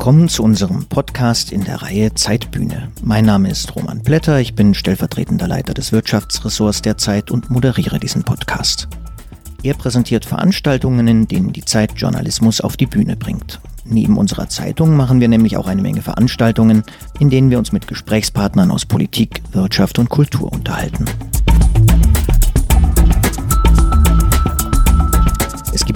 Willkommen zu unserem Podcast in der Reihe Zeitbühne. Mein Name ist Roman Blätter, ich bin stellvertretender Leiter des Wirtschaftsressorts der Zeit und moderiere diesen Podcast. Er präsentiert Veranstaltungen, in denen die Zeit Journalismus auf die Bühne bringt. Neben unserer Zeitung machen wir nämlich auch eine Menge Veranstaltungen, in denen wir uns mit Gesprächspartnern aus Politik, Wirtschaft und Kultur unterhalten.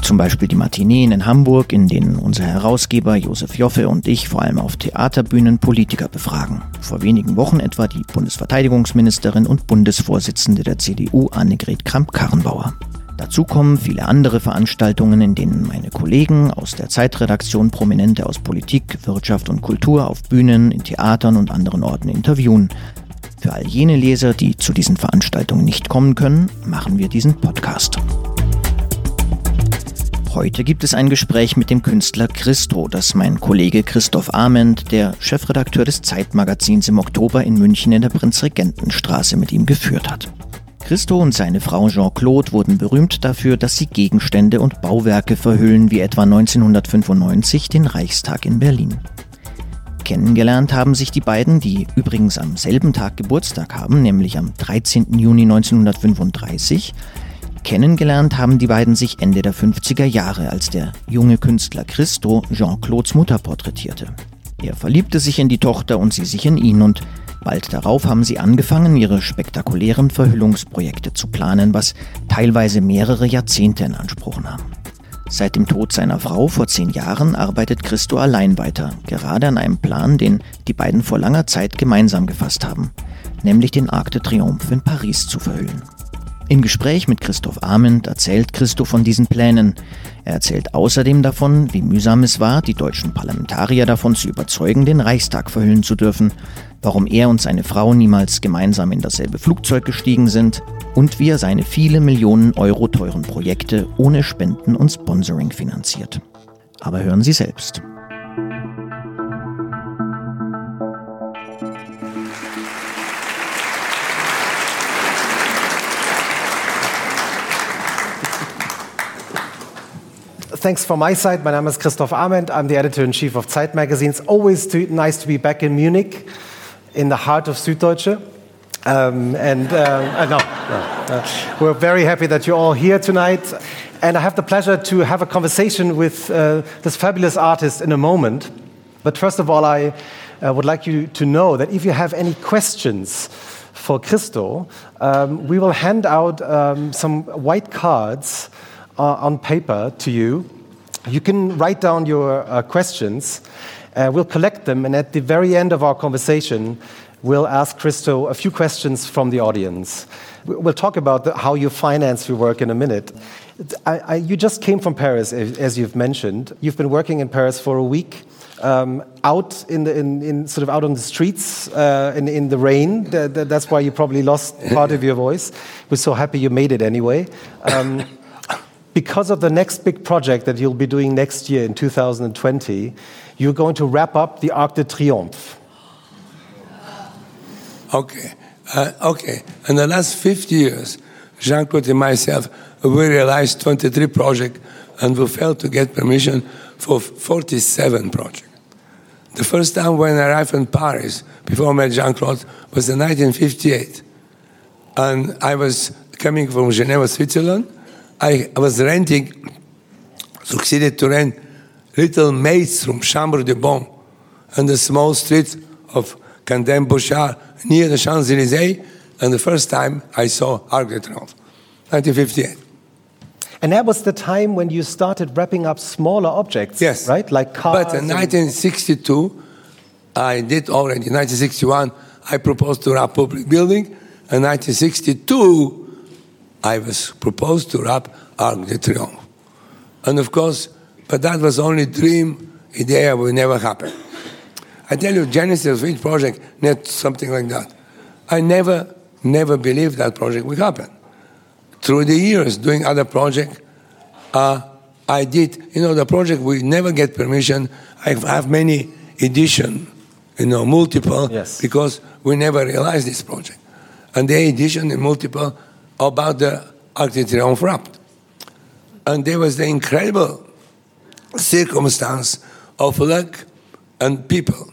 Zum Beispiel die Matineen in Hamburg, in denen unser Herausgeber Josef Joffe und ich vor allem auf Theaterbühnen Politiker befragen. Vor wenigen Wochen etwa die Bundesverteidigungsministerin und Bundesvorsitzende der CDU Annegret Kramp-Karrenbauer. Dazu kommen viele andere Veranstaltungen, in denen meine Kollegen aus der Zeitredaktion Prominente aus Politik, Wirtschaft und Kultur auf Bühnen, in Theatern und anderen Orten interviewen. Für all jene Leser, die zu diesen Veranstaltungen nicht kommen können, machen wir diesen Podcast. Heute gibt es ein Gespräch mit dem Künstler Christo, das mein Kollege Christoph Ament, der Chefredakteur des Zeitmagazins im Oktober in München in der Prinzregentenstraße mit ihm geführt hat. Christo und seine Frau Jean-Claude wurden berühmt dafür, dass sie Gegenstände und Bauwerke verhüllen, wie etwa 1995 den Reichstag in Berlin. Kennengelernt haben sich die beiden, die übrigens am selben Tag Geburtstag haben, nämlich am 13. Juni 1935, Kennengelernt haben die beiden sich Ende der 50er Jahre, als der junge Künstler Christo Jean-Claudes Mutter porträtierte. Er verliebte sich in die Tochter und sie sich in ihn und bald darauf haben sie angefangen, ihre spektakulären Verhüllungsprojekte zu planen, was teilweise mehrere Jahrzehnte in Anspruch nahm. Seit dem Tod seiner Frau vor zehn Jahren arbeitet Christo allein weiter, gerade an einem Plan, den die beiden vor langer Zeit gemeinsam gefasst haben, nämlich den Arc de Triomphe in Paris zu verhüllen. Im Gespräch mit Christoph Arment erzählt Christoph von diesen Plänen. Er erzählt außerdem davon, wie mühsam es war, die deutschen Parlamentarier davon zu überzeugen, den Reichstag verhüllen zu dürfen, warum er und seine Frau niemals gemeinsam in dasselbe Flugzeug gestiegen sind und wie er seine viele Millionen Euro teuren Projekte ohne Spenden und Sponsoring finanziert. Aber hören Sie selbst. Thanks from my side. My name is Christoph Amend. I'm the editor in chief of Zeit magazine. It's always nice to be back in Munich, in the heart of Süddeutsche. Um, and uh, uh, no, no uh, we're very happy that you're all here tonight. And I have the pleasure to have a conversation with uh, this fabulous artist in a moment. But first of all, I uh, would like you to know that if you have any questions for Christo, um, we will hand out um, some white cards uh, on paper to you. You can write down your uh, questions. Uh, we'll collect them, and at the very end of our conversation, we'll ask Christo a few questions from the audience. We'll talk about the, how you finance your work in a minute. I, I, you just came from Paris, as you've mentioned. You've been working in Paris for a week. Um, out in, the, in, in, sort of out on the streets uh, in, in the rain. that's why you probably lost part of your voice. We're so happy you made it anyway. Um, because of the next big project that you'll be doing next year in 2020, you're going to wrap up the Arc de Triomphe. Okay. Uh, okay. In the last 50 years, Jeanne Claude and myself, we realized 23 projects and we failed to get permission for 47 projects. The first time when I arrived in Paris, before I met Jeanne Claude, was in 1958. And I was coming from Geneva, Switzerland I was renting, succeeded to rent little maids from Chambre de Bon on the small streets of Candem Bouchard near the Champs Elysees. And the first time I saw Arc de Triomphe, 1958. And that was the time when you started wrapping up smaller objects, yes. right? Like cars. But in 1962, I did already. In 1961, I proposed to wrap public building. In 1962, I was proposed to wrap Arc de Triomphe. And of course, but that was only dream, idea will never happen. I tell you, genesis of each project, not something like that. I never, never believed that project would happen. Through the years, doing other projects, uh, I did, you know, the project we never get permission. I have many edition, you know, multiple, yes. because we never realized this project. And the edition in multiple about the Arc de Triomphe wrapped. And there was the incredible circumstance of luck and people.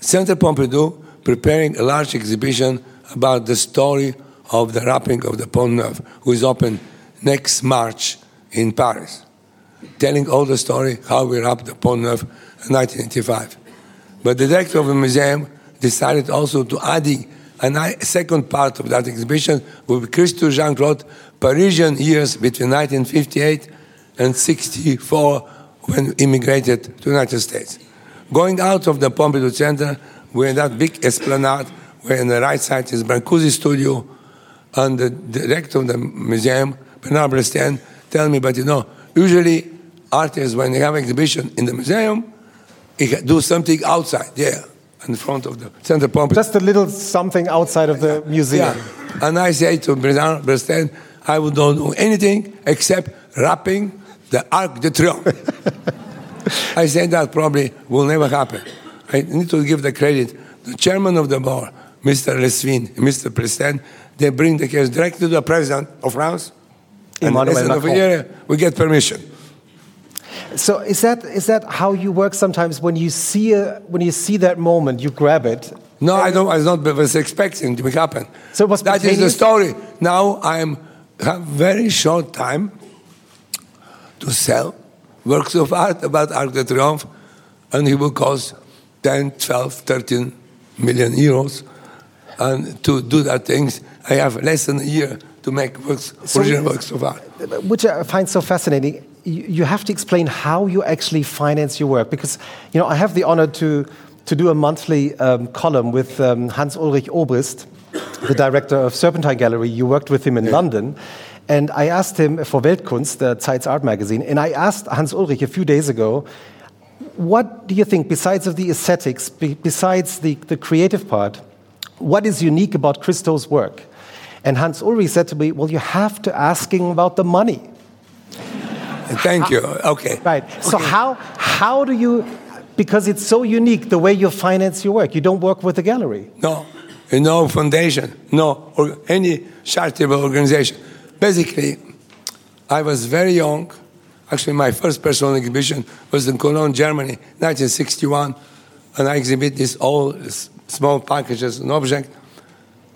Centre Pompidou preparing a large exhibition about the story of the wrapping of the Pont Neuf, who is open next March in Paris, telling all the story how we wrapped the Pont Neuf in 1985. But the director of the museum decided also to add a second part of that exhibition will be Christo Jeanne-Claude, Parisian years between 1958 and 64 when immigrated to the United States. Going out of the Pompidou Center, we're in that big esplanade where on the right side is Brancusi Studio, and the director of the museum, Bernard Blistène, tell me, but you know, usually artists, when they have exhibition in the museum, they do something outside there in front of the Center Pompidou. Just a little something outside of the museum. Yeah. And I say to Bernard I would not do anything except wrapping the Arc de Triomphe. I said that probably will never happen. I need to give the credit. The chairman of the board, Mr. Lesvin, Mr. President, they bring the case directly to the president of France. Emmanuel and Macron. year, we get permission. So is that is that how you work sometimes when you see a, when you see that moment you grab it? No, I don't. I was not was expecting to happen. So it was that is the story. Now I have very short time to sell works of art about Arc de Triomphe, and it will cost 10, 12, 13 million euros. And to do that things, I have less than a year to make works, So original works of art. which I find so fascinating. You, have to explain how you actually finance your work because you know I have the honor to to do a monthly um, column with um, Hans Ulrich Obrist, the director of Serpentine Gallery. You worked with him in London. And I asked him for Weltkunst, the Zeit's art magazine, and I asked Hans Ulrich a few days ago, what do you think, besides of the aesthetics, be, besides the, the creative part, what is unique about Christo's work? And Hans Ulrich said to me, well, you have to ask him about the money. Thank you. Okay. Right. So how how do you because it's so unique the way you finance your work. You don't work with a gallery. No, no foundation, no or any charitable organization. Basically, I was very young. Actually, my first personal exhibition was in Cologne, Germany, 1961, and I exhibit these all small packages and objects.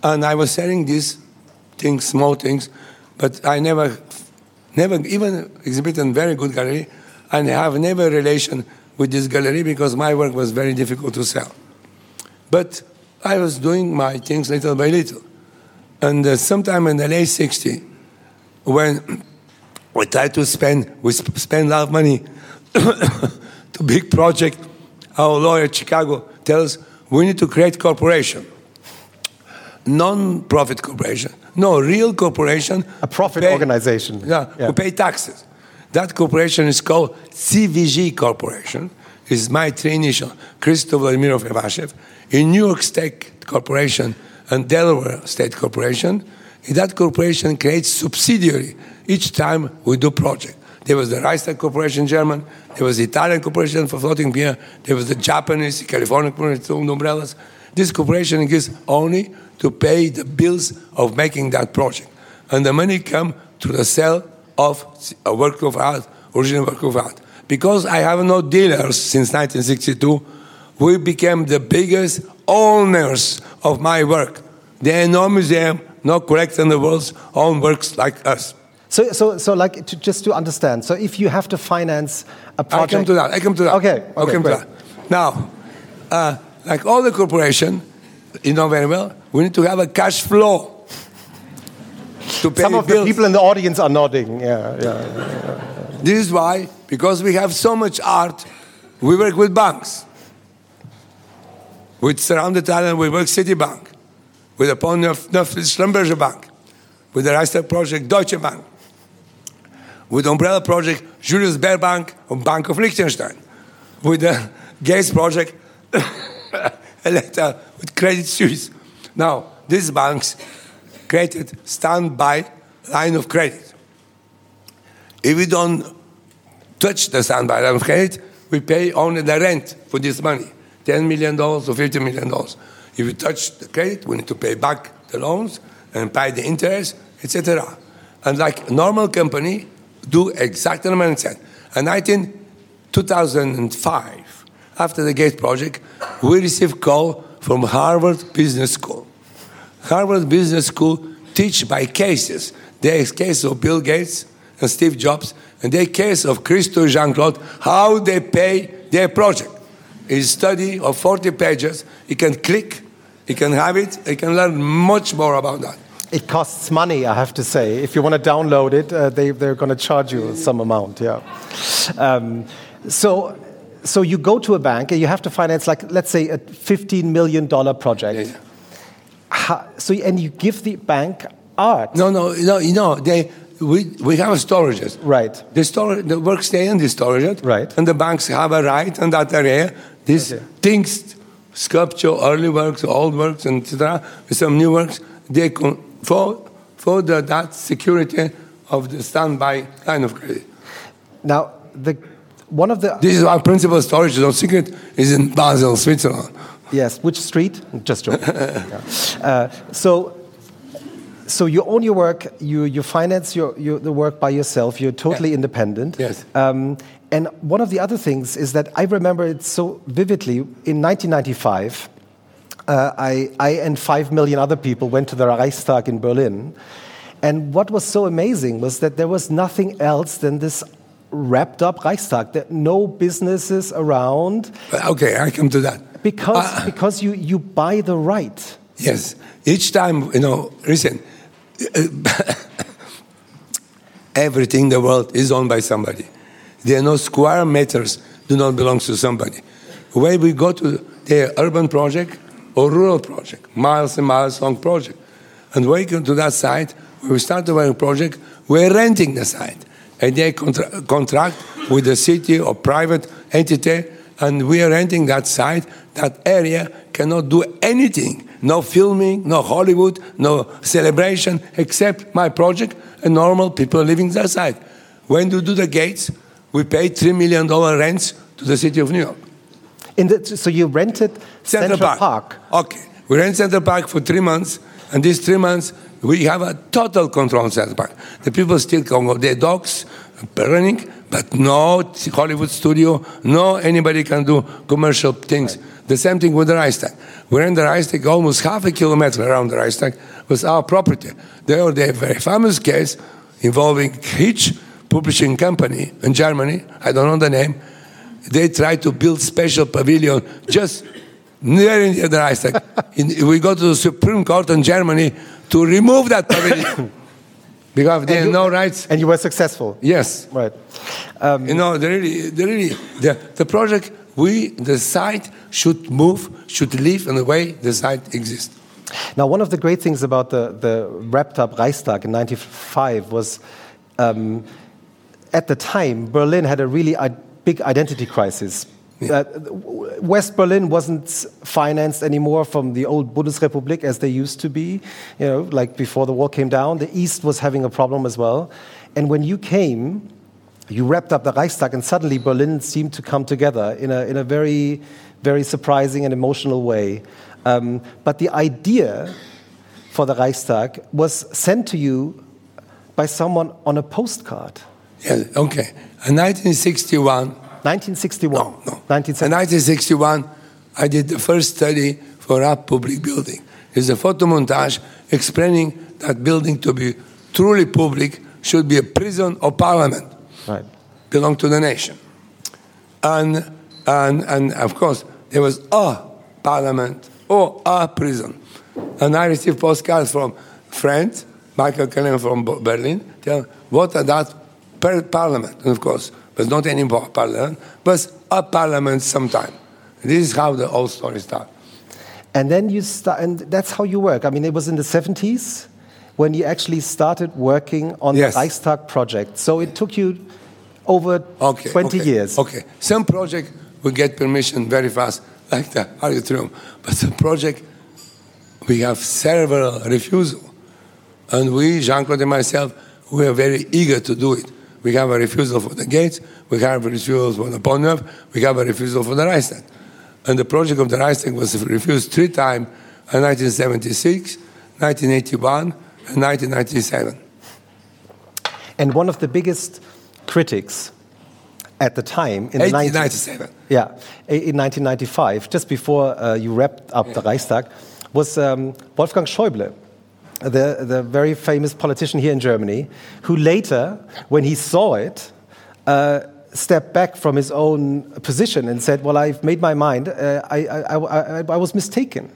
And I was selling these things, small things, but I never, never even exhibited in very good gallery, and I have never relation with this gallery because my work was very difficult to sell. But I was doing my things little by little. And uh, sometime in the late 60s, when we tried to spend, we sp- spend a lot of money to big project, our lawyer Chicago tells we need to create corporation. Non-profit corporation. No, real corporation. A profit pay- organization. Yeah, Yeah. who pay taxes. That corporation is called CVG Corporation. Is my three initial, Christopher Vladimirov Javacheff, in New York State Corporation and Delaware State Corporation. That corporation creates subsidiary each time we do project. There was the Reichstag Corporation German, there was the Italian Corporation for floating beer, there was the Japanese, California Corporation umbrellas. This corporation gives only to pay the bills of making that project. And the money come to the sale of a work of art, original work of art. Because I have no dealers since 1962, we became the biggest owners of my work. There are no museum, no collector in the world own works like us. So, so, so like, to, just to understand, so if you have to finance a project. I come to that. I come to that. Okay, I okay, come to that. Now, uh, like all the corporation, you know very well, we need to have a cash flow to pay Some of bills. the people in the audience are nodding. Yeah, yeah. This is why, because we have so much art, we work with banks. With Surrounded Island, we work with Citibank. With the Pont Neuf, Neuf Schlumberger Bank. With the Reichstag Project, Deutsche Bank. With the Umbrella Project, Julius Baer Bank and Bank of Liechtenstein. With the Gates Project, Electa, with Credit Suisse. Now, these banks created standby line of credit. If we don't touch the standby line of credit, we pay only the rent for this money, $10 million or $50 million. If we touch the credit, we need to pay back the loans and pay the interest, etc. And like normal company, do exactly what I said. And I think 2005, after the Gate project, we received call from Harvard Business School. Harvard Business School teach by cases. There is case of Bill Gates and Steve Jobs, and there case of Christo Jeanne-Claude, how they pay their project. It's a study of 40 pages. You can click, you can have it, you can learn much more about that. It costs money, I have to say. If you want to download it, uh, they, they're going to charge you some amount, yeah. Um, so, so you go to a bank and you have to finance, like, let's say, a $15 million project. Yeah. How, so, and you give the bank art. No, no, no, you know, they, we, we have a storages. Right. The, storage, the work stay in the storage. Right. And the banks have a right in that area. These Okay. things, sculpture, early works, old works, and etc., some new works, they con- for, for the, that security of the standby line of credit. Now, the, one of the. This is our principal storage, no secret, is in Basel, Switzerland. Yes, which street? Just joking. Yeah. uh, so, so you own your work, you, you finance your, your, the work by yourself, you're totally independent. Yes. Um, and one of the other things is that I remember it so vividly. In 1995, uh, I, I and five million other people went to the Reichstag in Berlin. And what was so amazing was that there was nothing else than this wrapped up Reichstag, that no businesses around, okay, I come to that. because, Uh, because you, you buy the right. Yes. Each time, you know, listen, everything in the world is owned by somebody. There are no square meters do not belong to somebody. When we go to the urban project or rural project, miles and miles long project, and when we go to that site, when we start the project, we're renting the site. And they contra- contract with the city or private entity, and we are renting that site. That area cannot do anything. No filming, no Hollywood, no celebration, except my project and normal people living that site. When we do the gates, we pay $3 million rents to the city of New York. In the, so you rented Central, Park. Okay. We rent Central Park for three months, and these three months we have a total control on Central Park. The people still can go their dogs running, but no Hollywood studio, no anybody can do commercial things. The same thing with the Reichstag. We rent the Reichstag almost half a kilometer around the Reichstag was our property. There was a very famous case involving Hitch publishing company in Germany. I don't know the name. They tried to build special pavilion just near the Reichstag. In, we go to the Supreme Court in Germany to remove that pavilion because they have you- no rights. And you were successful. Yes, Right. Um, you know, the really, the really, the, the project, we, the site should move, should live in the way the site exists. Now, one of the great things about the, the wrapped up Reichstag in 95 was um, at the time, Berlin had a really i- big identity crisis. Uh, West Berlin wasn't financed anymore from the old Bundesrepublik as they used to be, you know, like before the wall came down. The East was having a problem as well. And when you came, you wrapped up the Reichstag, and suddenly Berlin seemed to come together in a, in a very, very surprising and emotional way. Um, but the idea for the Reichstag was sent to you by someone on a postcard. Yeah, okay. In 1961, 1961. no, no. In 1961, I did the first study for a public building. It's a photomontage explaining that building to be truly public should be a prison or parliament. Right. belong to the nation. And, and, and of course, there was a parliament or a prison. And I received postcards from friends, Michael Cullen from Berlin, tell what are that parliament. Of course, was not any par- parliament, but a parliament sometime. This is how the whole story starts. And then you start, and that's how you work. I mean, it was in the 70s when you actually started working on Yes. the Reichstag project. So it took you over Okay, 20 okay, years. Okay, some project we get permission very fast, like the auditorium, but the project we have several refusal, and we, Jeanne-Claude and myself, we are very eager to do it. We have a refusal for the gates, we have a refusal for the Pont Neuf, we have a refusal for the Reichstag, and the project of the Reichstag was refused three times: in 1976, 1981, and 1997. And one of the biggest critics at the time in the 90s. 1897. Yeah, in 1995, just before uh, you wrapped up the Reichstag, was um, Wolfgang Schäuble, the, the very famous politician here in Germany, who later, when he saw it, uh, stepped back from his own position and said, Well, I've made my mind, uh, I, I, I, I was mistaken.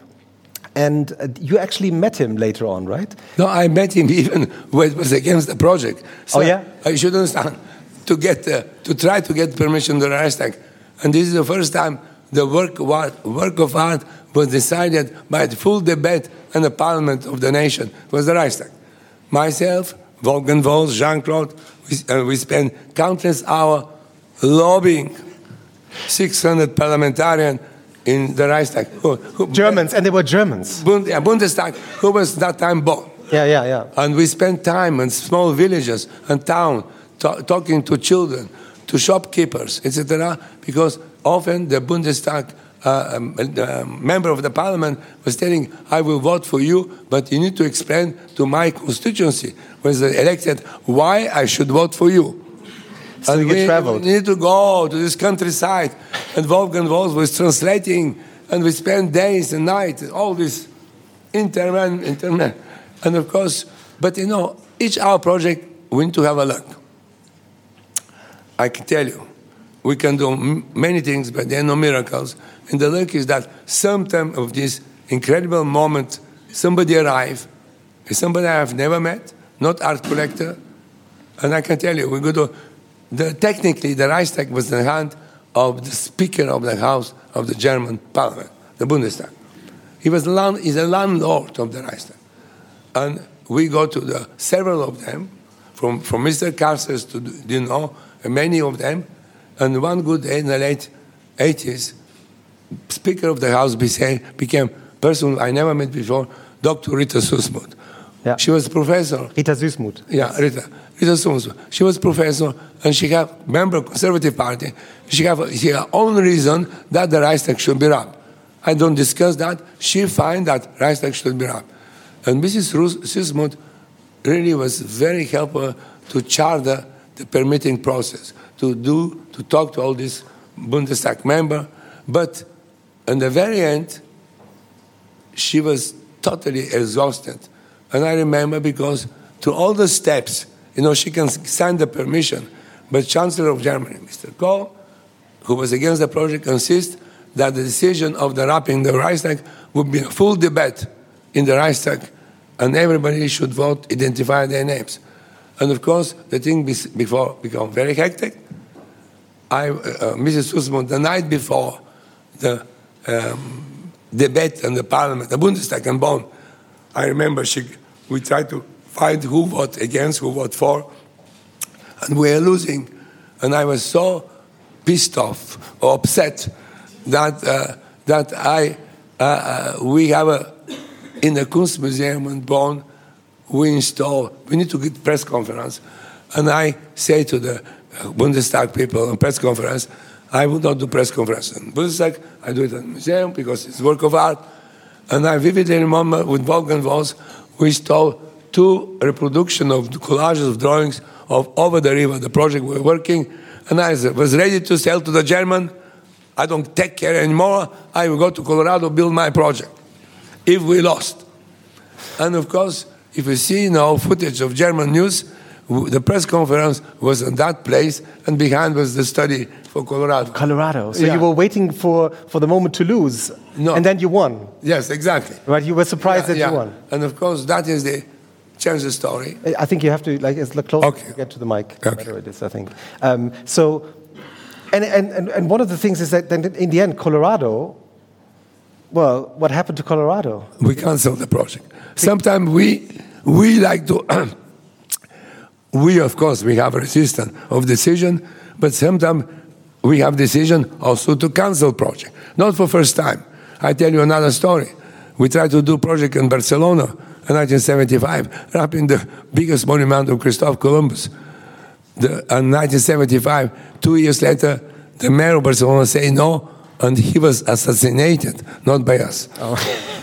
And uh, you actually met him later on, right? No, I met him even when it was against the project. So Oh, yeah? I should understand to get uh, to try to get permission to the Reichstag, and this is the first time the work of art, work of art was decided by the full debate and the Parliament of the nation was the Reichstag. Myself, Wolfgang Volz, Jeanne Claude, we, uh, we spent countless hours lobbying 600 parliamentarians in the Reichstag. Who, who, Germans, and they were Germans. Bund, yeah, Bundestag, who was that time born. Yeah, yeah, yeah. And we spent time in small villages and town ta- talking to children, to shopkeepers, etc. Because often the Bundestag uh, um, uh, member of the parliament was telling, I will vote for you, but you need to explain to my constituency, was elected, why I should vote for you. So you we, traveled. need to go to this countryside. And Wolfgang Volz was translating, and we spent days and nights, all this interman, interman. And of course, but you know, each our project, we need to have a luck. I can tell you, we can do m- many things, but there are no miracles. And the luck is that sometime of this incredible moment, somebody arrive, somebody I have never met, not art collector, and I can tell you, we go to the, technically the Reichstag was in the hand of the Speaker of the House of the German Parliament, the Bundestag. He was land, he's a landlord of the Reichstag, and we go to the several of them, from from Mr. Carstens to you know many of them, and one good day in the late 80s, Speaker of the House became, became person I never met before, Dr. Rita Süßmuth. Yeah. She was professor Rita Süßmuth. yeah, Rita. Rita Sunsu. She was professor and she have member of Conservative Party. She have she her own reason that the Reichstag should be robbed. I don't discuss that. She find that Reichstag should be robbed. And Mrs. Sismut really was very helpful to charter the permitting process, to do, to talk to all these Bundestag member. But in the very end, she was totally exhausted. And I remember because to all the steps, you know, she can sign the permission, but Chancellor of Germany, Mr. Kohl, who was against the project, insists that the decision of the wrapping the Reichstag would be a full debate in the Reichstag, and everybody should vote, identify their names. And of course, the thing before become very hectic. I, uh, uh, Mrs. Sussman, the night before the um, debate in the parliament, the Bundestag in Bonn, I remember she, we tried to find who voted against, who voted for, and we were losing. And I was so pissed off or upset that, uh, that I, uh, uh, we have a, in the Kunstmuseum in Bonn, we install, we need to get press conference. And I say to the uh, Bundestag people in press conference, I will not do press conference in Bundestag, I do it the museum because it's work of art. And I vividly remember with Wolfgang Volz, we stole two reproduction of collages of drawings of Over the River, the project we were working. And I was ready to sell to the German. I don't take care anymore. I will go to Colorado, build my project. If we lost. And of course, if you see now footage of German news, the press conference was in that place, and behind was the study for Colorado. Colorado. So Yeah. you were waiting for, for the moment to lose. No. And then you won. Yes, exactly. Right? You were surprised that Yeah, you won. And of course, that is the change the story. I think you have to like it's closer Okay. get to the mic. the Okay. better it is, I think. Um, so, and, and and and one of the things is that then in the end, Colorado. Well, what happened to Colorado? We canceled the project. Sometimes we we like to. we of course we have a resistance of decision, but sometimes we have decision also to cancel project. Not for first time. I tell you another story. We tried to do project in Barcelona in 1975, wrapping the biggest monument of Christoph Columbus. The, in 1975, two years later, the mayor of Barcelona said no, and he was assassinated, not by us. Oh.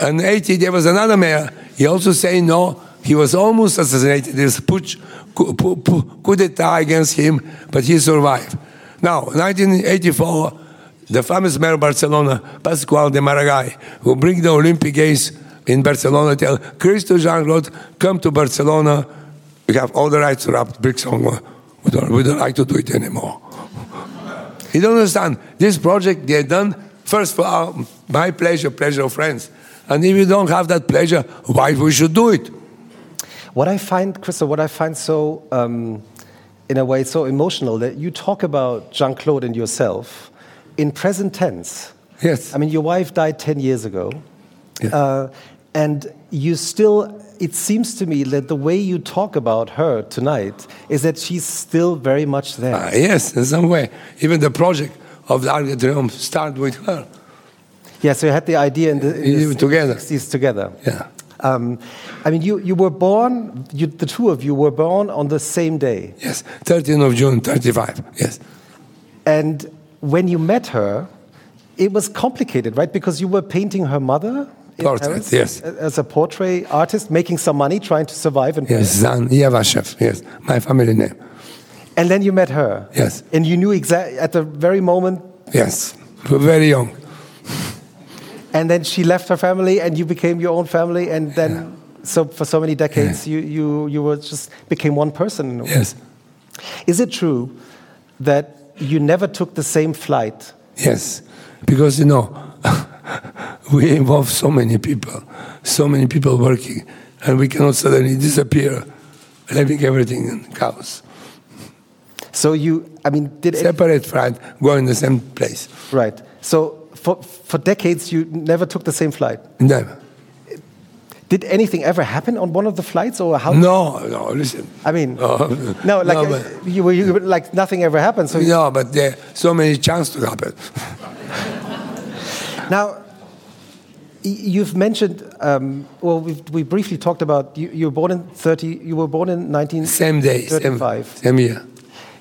And 80, there was another mayor. He also said no, he was almost assassinated. There's putsch, coup, d'etat against him, but he survived. Now, 1984, the famous mayor of Barcelona, Pasqual de Maragall, who bring the Olympic Games in Barcelona, tell Christo Jeanne-Claude, come to Barcelona. We have all the rights to wrap bricks on. We don't, we don't like to do it anymore. You don't understand. This project they done first for our, my pleasure, pleasure of friends. And if you don't have that pleasure, why we should do it? What I find, Christo, what I find so, um, in a way, so emotional that you talk about Jeanne Claude and yourself in present tense. Yes. I mean, your wife died 10 years ago. Yeah. Uh, and you still, it seems to me that the way you talk about her tonight is that she's still very much there. Uh, yes, in some way. Even the project of the Arc de Triomphe started with her. yeah, so you had the idea in the, in the together. 60s together. Yeah. Um, I mean, you, you were born, you, the two of you were born on the same day. Yes. 13th of June, 35. Yes. And when you met her, it was complicated, right? Because you were painting her mother. Portrait, yes. As a portrait artist, making some money, trying to survive in Yes, Zan Javacheff. Yes. My family name. And then you met her. Yes. And you knew exactly at the very moment, Yes. We were very young. and then she left her family, and you became your own family, and then. So for so many decades, you, you, you were just became one person. in a way. Yes. Is it true that you never took the same flight? Yes. Because, you know, we involve so many people, so many people working, and we cannot suddenly disappear, leaving everything in chaos. So you, I mean, did Separate flight, go in the same place. right? So for for decades, you never took the same flight. Never. Did anything ever happen on one of the flights, or how? No, no, listen. I mean, No, no, like no, uh, but- you, were- you were like nothing ever happened. So you- No, but there are so many chances to happen. now. You've mentioned, um, well, we've, we briefly talked about you, you were born in 30, you were born in 1935. Same day, same, same year.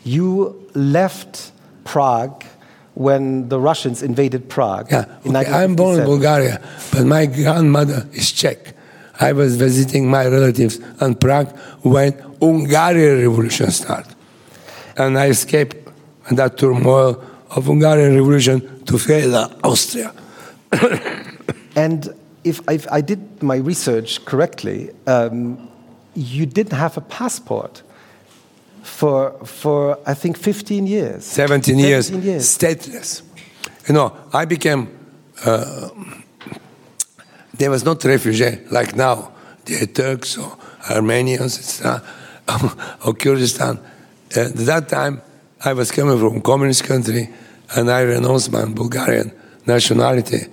You left Prague when the Russians invaded Prague. Yeah, in okay, I'm born in Bulgaria, but my grandmother is Czech. I was visiting my relatives in Prague when Hungarian revolution started. And I escaped that turmoil of Hungarian revolution to Vienna, Austria. And if, if I did my research correctly, um, you didn't have a passport for, for I think, 15 years. 17 years, 17 years. stateless. You know, I became, uh, there was not refugee like now. There The Turks or Armenians, etc., or Kurdistan. At that time, I was coming from communist country, and I renounced my Bulgarian nationality,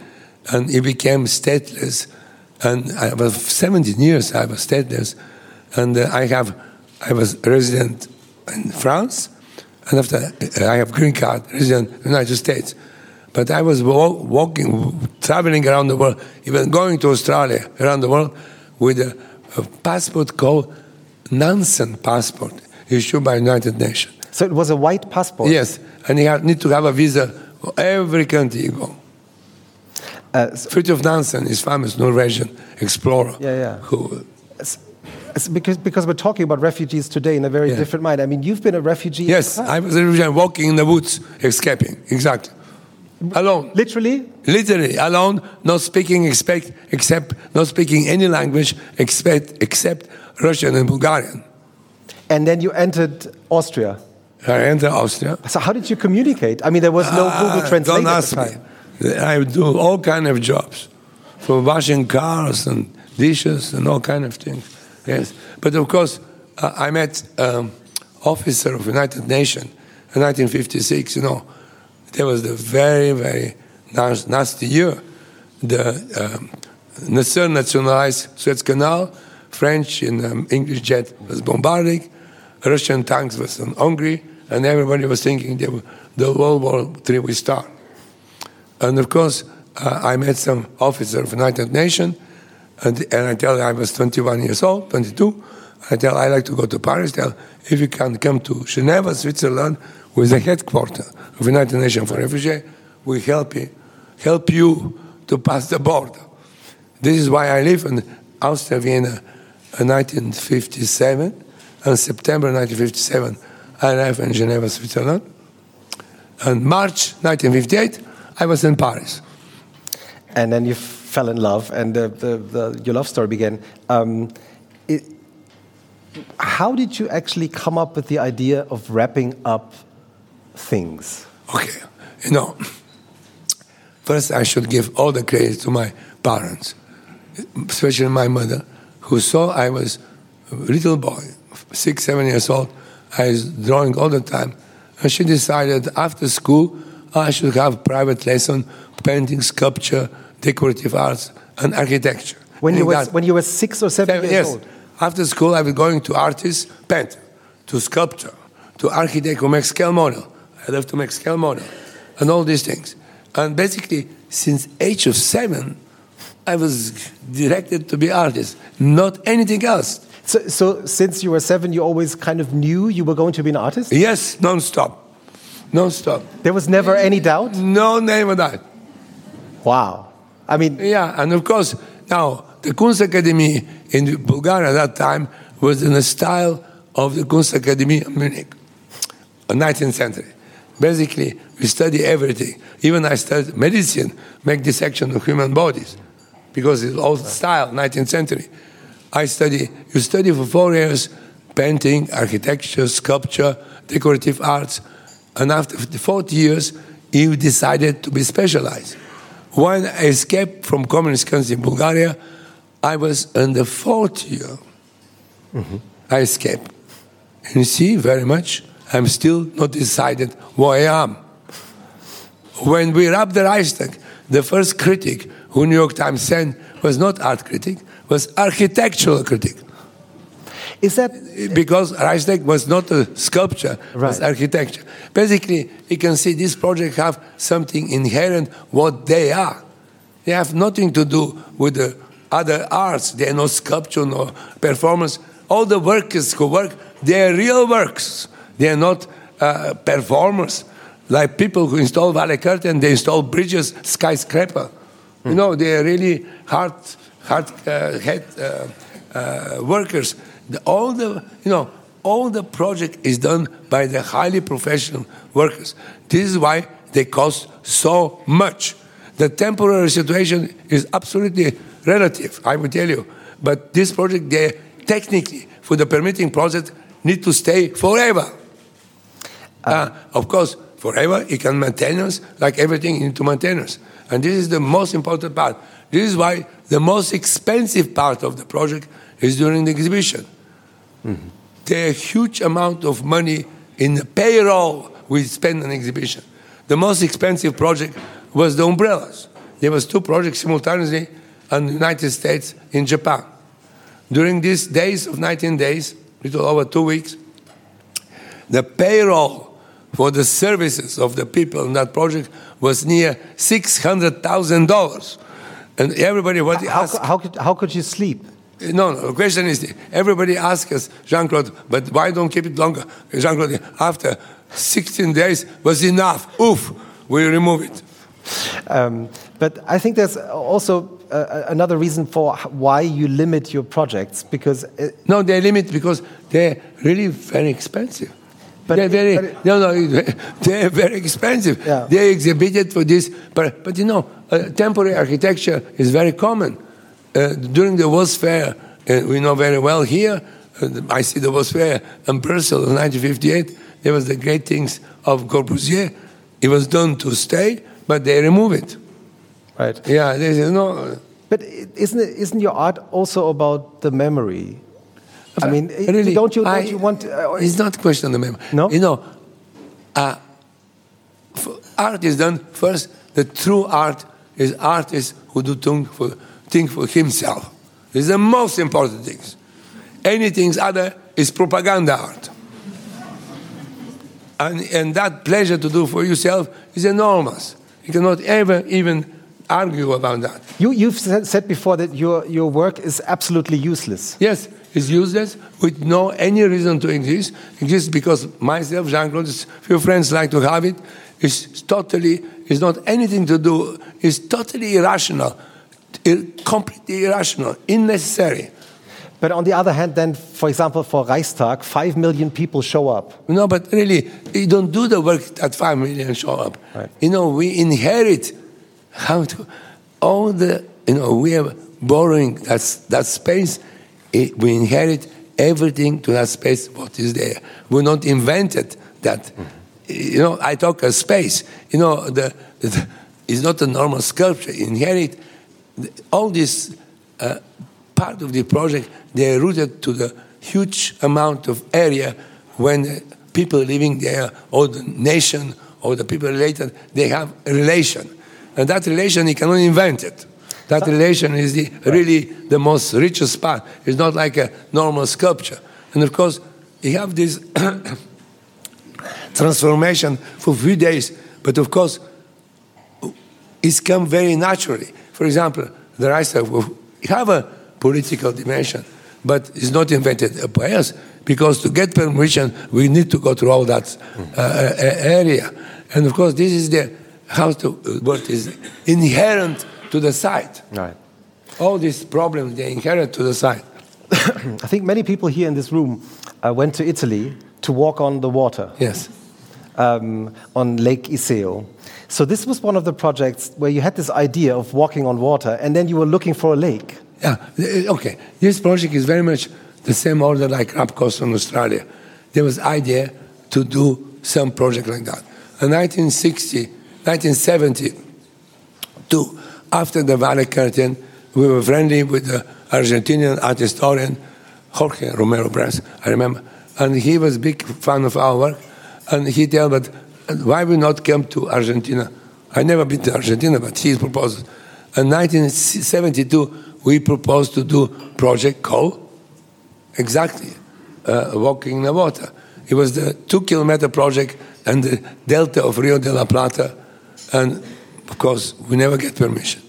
and he became stateless. And I was 17 years I was stateless, and uh, I have, I was resident in France, and after uh, I have green card, resident in the United States. But I was wa- walking, traveling around the world, even going to Australia, around the world, with a, a passport called Nansen passport, issued by United Nations. So it was a white passport. Yes, and you have, need to have a visa for every country you go. Uh, so- Fridtjof Nansen is famous Norwegian explorer. Yeah, yeah. Who, because, because we're talking about refugees today in a very Yeah. different mind. I mean, you've been a refugee. yes. I was a refugee walking in the woods, escaping, exactly. Alone. Literally? Literally alone, not speaking expect, except not speaking any language except except Russian and Bulgarian. And then you entered Austria. I entered Austria. So how did you communicate? I mean, there was no Google Ah, Translate Don't at ask me. I do all kind of jobs, from washing cars and dishes and all kind of things. Yes, but of course, uh, I met um, officer of United Nations in 1956. You know, there was the very very nas- nasty year. The um, nationalized Suez Canal. French and um, English jet was bombarding. Russian tanks was in Hungary, and everybody was thinking the World War III will start. And of course, uh, I met some officer of United Nations, and, and I tell I was 21 years old, 22. I tell I like to go to Paris. Tell if you can come to Geneva, Switzerland, with the headquarters of United Nations for Refugees, we help you, help you to pass the border. This is why I live in Austria, Vienna, in 1957. In September 1957, I arrived in Geneva, Switzerland. And March 1958, I was in Paris. And then you fell in love, and the, the, the, your love story began. Um, it, how did you actually come up with the idea of wrapping up things? Okay, you know, first I should give all the credit to my parents, especially my mother, who saw I was a little boy, six, seven years old. I was drawing all the time. And she decided after school I should have private lesson, painting, sculpture, decorative arts, and architecture. When you, And were, that- when you were six or seven years yes. old? After school, I was going to artists, paint, to sculpture, to architect who makes scale model. I love to make scale model, and all these things. And basically, since age of seven, I was directed to be artist, not anything else. So, so since you were seven, you always kind of knew you were going to be an artist? Yes, non-stop, non-stop. There was never any doubt? No name of that. Wow. I mean, Yeah, and of course, now the Kunstakademie in Bulgaria at that time was in the style of the Kunstakademie in Munich, uh, 19th century. Basically, we study everything. Even I studied medicine, make dissection of human bodies, because it's old style, 19th century. I study, you study for four years painting, architecture, sculpture, decorative arts, and after the fourth years, you decided to be specialized. When I escaped from communist country in Bulgaria, I was in the fourth year. Mm-hmm. I escaped. And you see, very much, I'm still not decided where I am. When we wrapped the Reichstag, the first critic who New York Times sent was not art critic, was architectural critic. Is that Because Reichstag was not a sculpture, it was architecture. Basically, you can see this project have something inherent what they are. They have nothing to do with the other arts. They are no sculpture, no performance. All the workers who work, they are real works. They are not uh, performers. Like people who install valley curtain, they install bridges, skyscraper. You know, they are really hard, hard uh, head uh, uh, workers. The, all the, you know, all the project is done by the highly professional workers. This is why they cost so much. The temporary situation is absolutely relative, I will tell you. But this project, they technically, for the permitting process, need to stay forever. Uh, of course, forever, it can maintenance, like everything into maintenance. And this is the most important part. This is why the most expensive part of the project is during the exhibition. There are huge amount of money in the payroll we spend on exhibition. The most expensive project was the umbrellas. There was two projects simultaneously in the United States in Japan. During these days of 19 days, little over two weeks, the payroll for the services of the people in that project was near $600,000. And everybody, what they how, how, could, how could you sleep? No, no, the question is, everybody asks us, Jeanne-Claude, but why don't keep it longer? Jeanne-Claude, after 16 days was enough. Oof, we remove it. Um, but I think there's also uh, another reason for why you limit your projects because uh, No, they limit because they're really very expensive. But they're very it- no no they're very expensive. Yeah. They exhibited for this, but but you know, uh, temporary architecture is very common. Uh, during the World's Fair, uh, we know very well here. Uh, I see the World's Fair in Brussels in 1958. There was the great things of Corbusier. It was done to stay, but they remove it. right. Yeah, there's no. But isn't it, isn't your art also about the memory? I mean, really, don't you don't I- you want? Uh, it's not a question of the memory. No? You know, uh, f- art is done first. The true art is artists who do think for, think for himself. This is the most important things. Anything other is propaganda art. And, and that pleasure to do for yourself is enormous. You cannot ever even argue about that. you you've said before that your your work is absolutely useless. Yes, it's useless with no any reason to exist. Exists because myself, Jeanne-Claude, few friends like to have it. It's totally, it's not anything to do. It's totally irrational, ir- completely irrational, unnecessary. But on the other hand, then, for example, for Reichstag, five million people show up. No, but really, you don't do the work that five million show up. Right. You know, we inherit how to all the you know we are borrowing that that space. It, we inherit everything to that space. What is there? We not invented that. You know, I talk a space. You know, the, the it's not a normal sculpture. Inherit all this uh, part of the project. They are rooted to the huge amount of area when people living there or the nation or the people related they have a relation, and that relation you cannot invent it. That relation is the, really the most richest part. It's not like a normal sculpture, and of course you have this transformation for a few days, but of course it's come very naturally. For example, the will have a political dimension, but it's not invented by us because to get permission, we need to go through all that uh, uh, area. And of course, this is the how to what is inherent to the site. Right. All these problems they inherent to the site. I think many people here in this room uh, went to Italy to walk on the water Yes. um, on Lake Iseo. So this was one of the projects where you had this idea of walking on water, and then you were looking for a lake. Yeah, uh, okay. This project is very much the same order like Wrapped Coast in Australia. There was idea to do some project like that. In 1960, 1972, after the Valley Curtain, we were friendly with the Argentinian art historian Jorge Romero Brest, I remember. And he was big fan of our work. And he told me, why we not come to Argentina? I never been to Argentina, but he proposed. In 1972, we proposed to do project called exactly uh, walking in the water. It was the two kilometer project and the delta of Rio de la Plata, and of course we never get permission.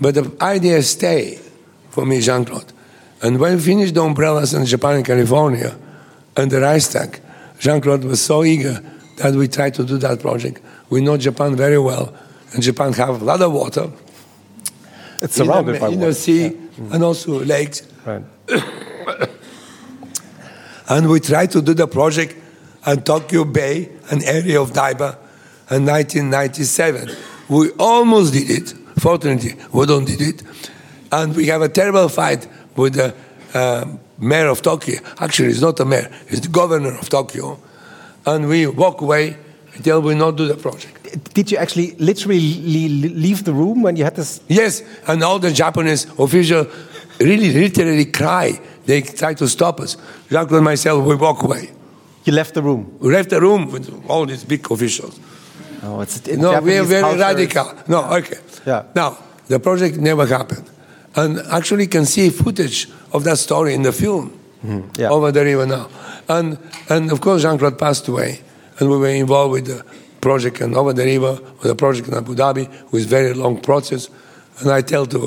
But the idea stay for me, Jeanne Claude. And when we finished the umbrellas in Japan and California and the Reichstag, Jeanne Claude was so eager that we try to do that project. We know Japan very well, and Japan have a lot of water It's in surrounded the, by in water. the sea and also lakes. Right. And we try to do the project at Tokyo Bay, an area of Daiba, in 1997. We almost did it. Fortunately, we don't did it. And we have a terrible fight with the uh, mayor of Tokyo. Actually, it's not a mayor, it's the governor of Tokyo. And we walk away until we not do the project. Did you actually literally leave the room when you had this? Yes, and all the Japanese officials really literally cry. They try to stop us. Jacques and myself, we walk away. You left the room. We left the room with all these big officials. Oh, it's in No, we are very culture, radical. No, okay. Yeah. Now, the project never happened. And actually, can see footage of that story in the film Mm-hmm. Yeah. over the river now. And, and of course, Jeanne Claude passed away. And we were involved with the project and over the river, with the project in Abu Dhabi, with very long process. And I tell to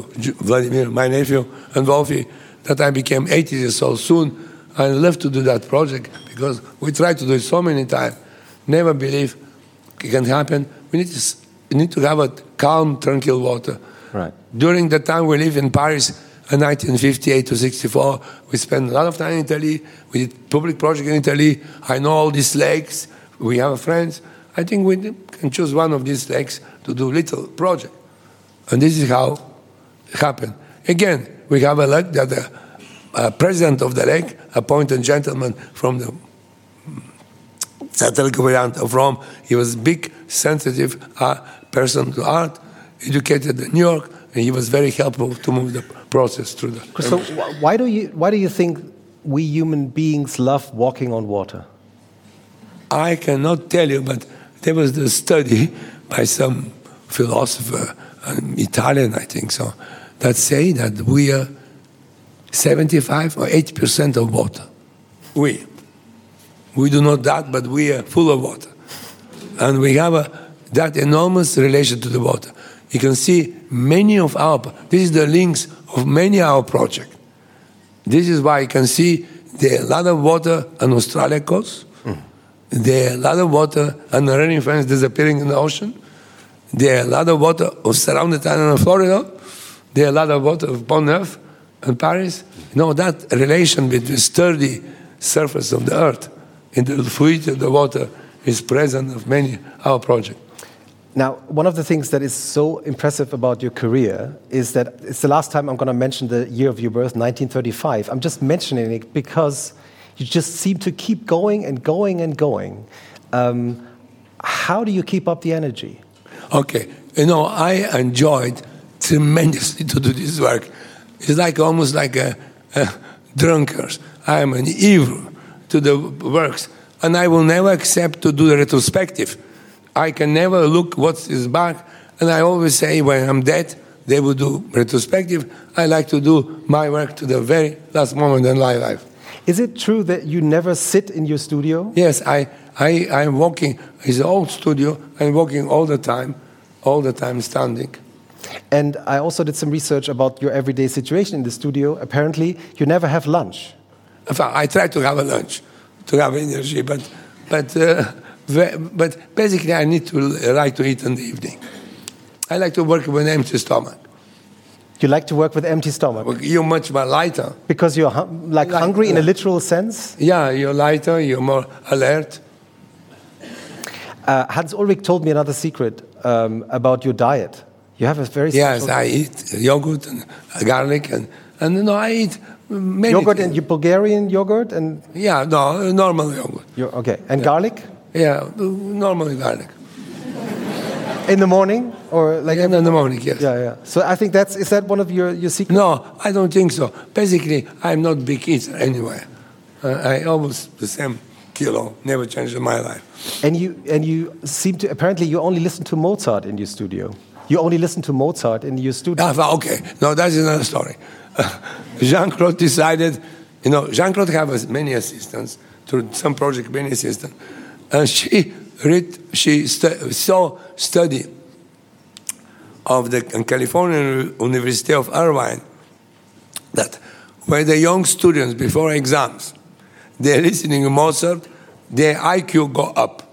Vladimir, my nephew, and Wolfie, that I became 80 years old soon. I love to do that project because we tried to do it so many times. Never believe it can happen. We need to, we need to have a calm, tranquil water. Right. During the time we live in Paris, in 1958 to 64, we spent a lot of time in Italy. We did public project in Italy. I know all these lakes. We have friends. I think we can choose one of these lakes to do little project. And this is how it happened. Again, we have a lake that the uh, president of the lake appointed gentleman from the Central Government of Rome. He was big, sensitive uh, person to art, educated in New York, and he was very helpful to move the process through that. So why do you why do you think we human beings love walking on water? I cannot tell you, but there was the study by some philosopher, um, Italian, I think so, that say that we are 75 or 80 percent of water. We. We do not that, but we are full of water. And we have a, that enormous relation to the water. You can see many of our, this is the links of many of our projects. This is why you can see there are a lot of water on Australia coast. Mm. There are a lot of water and the rain fence disappearing in the ocean. There are a lot of water of surrounded island of Florida. There are a lot of water of Pont Neuf and Paris. You know, that relation between sturdy surface of the earth and the fluidity of the water is present of many our projects. Now, one of the things that is so impressive about your career is that it's the last time I'm going to mention the year of your birth, 1935. I'm just mentioning it because you just seem to keep going and going and going. Um, how do you keep up the energy? Okay, you know, I enjoyed tremendously to do this work. It's like almost like a, a drunkard. I am an evil to the works, and I will never accept to do the retrospective. I can never look what's his back, and I always say when I'm dead, they will do retrospective. I like to do my work to the very last moment in my life. Is it true that you never sit in your studio? Yes, I, I, I'm walking. It's an old studio. I'm walking all the time, all the time standing. And I also did some research about your everyday situation in the studio. Apparently, you never have lunch. I try to have a lunch, to have energy, but, but, uh, but basically, I need to like to eat in the evening. I like to work with an empty stomach. You like to work with empty stomach You're much more lighter. because you're like, Like- hungry in a literal sense. Yeah, you're lighter, you're more alert. Uh, Hans Ulrich told me another secret um, about your diet. You have a very Yes, I eat yogurt and garlic, and, and no, I eat yogurt things. and your Bulgarian yogurt and Yeah, no, normal yogurt. your, okay and garlic Yeah, normally garlic. in the morning or like And in the morning, yes. yeah yeah. So I think that's is that one of your your secrets? No, I don't think so. Basically, I'm not big eater anyway. Uh, I always the same kilo, never changed in my life. And you and you seem to apparently you only listen to Mozart in your studio. You only listen to Mozart in your studio. Ah, okay, no, that's another story. Jeanne-Claude decided, you know, Jeanne-Claude has many assistants, to some project many assistants, and she read, she stu- saw study of the California University of Irvine that when the young students before exams, they're listening to Mozart, their IQ go up.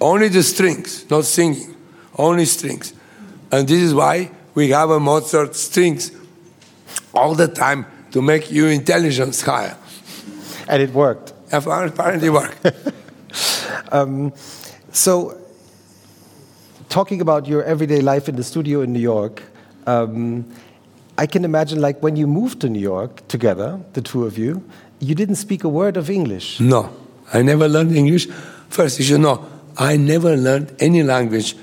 Only the strings, not singing, only strings. And this is why we have a Mozart strings all the time to make your intelligence higher. And it worked. Apparently work. So, talking about your everyday life in the studio in New York, um, I can imagine like when you moved to New York together, the two of you, you didn't speak a word of English. no, I never learned English. First, you should know, I never learned any language